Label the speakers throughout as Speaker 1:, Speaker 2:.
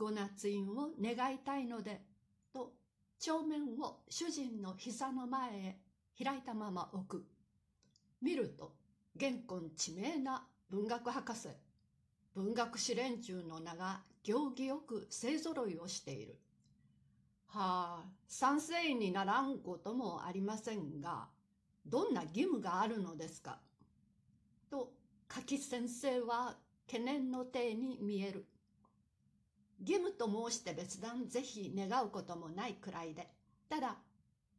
Speaker 1: ご夏印を願いたいので、と帳面を主人の膝の前へ開いたまま置く。見ると、現今知名な文学博士、文学史連中の名が行儀よく勢ぞろいをしている。はあ、賛成員にならんこともありませんが、どんな義務があるのですか？と、柿先生は懸念の体に見える。義務と申して別段ぜひ願うこともないくらいで、ただ、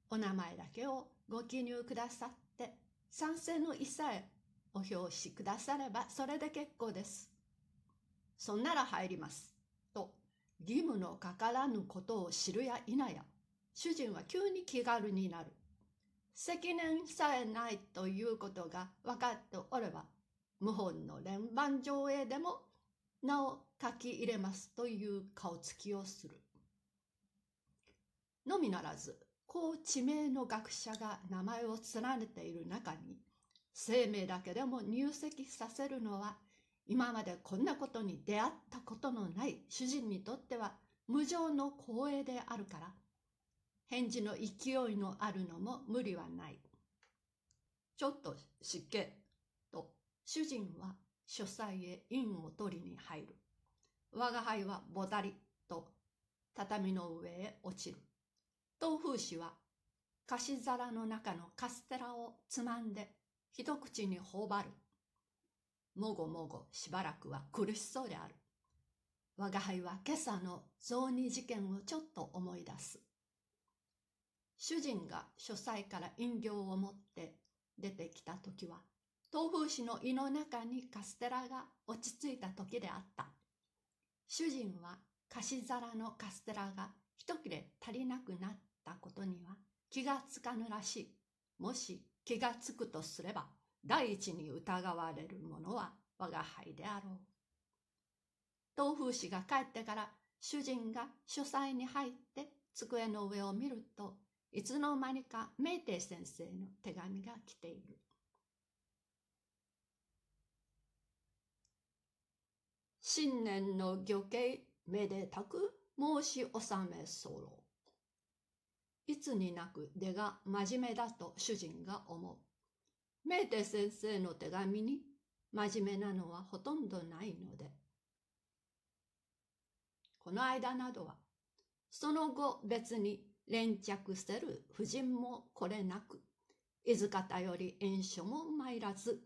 Speaker 1: お名前だけをご記入くださって、賛成の意さえお表紙くださればそれで結構です。そんなら入ります。と、義務のかからぬことを知るや否や、主人は急に気軽になる。責任さえないということが分かっておれば、謀反の連番上映でも名を書き入れますという顔つきをする。のみならず、高知名の学者が名前を連ねている中に、生命だけでも入籍させるのは、今までこんなことに出会ったことのない主人にとっては無常の光栄であるから、返事の勢いのあるのも無理はない。ちょっと失敬と主人は書斎へ印を取りに入る。我が輩はぼたりと畳の上へ落ちる。東風氏は菓子皿の中のカステラをつまんで一口に頬張る。もごもごしばらくは苦しそうである。我が輩は今朝の雑煮事件をちょっと思い出す。主人が書斎から飲料を持って出てきた時は、東風市の胃の中にカステラが落ち着いた時であった。主人は菓子皿のカステラが一切れ足りなくなったことには気がつかぬらしい。もし気がつくとすれば、第一に疑われるものは我が輩であろう。東風氏が帰ってから主人が書斎に入って机の上を見るといつの間にか明帝先生の手紙が来ている。新年の漁慶めでたく？申し納め候。いつになく出が真面目だと主人が思う。明帝先生の手紙に真面目なのはほとんどないので。この間などは、その後別に連着せる婦人もこれなく、伊豆方より縁書も参らず、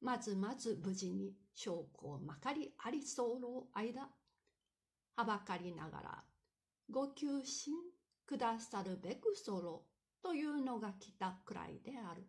Speaker 1: まずまず無事に証拠をまかりあり候間、はばかりながら、ご求心くださるべく候というのが来たくらいである。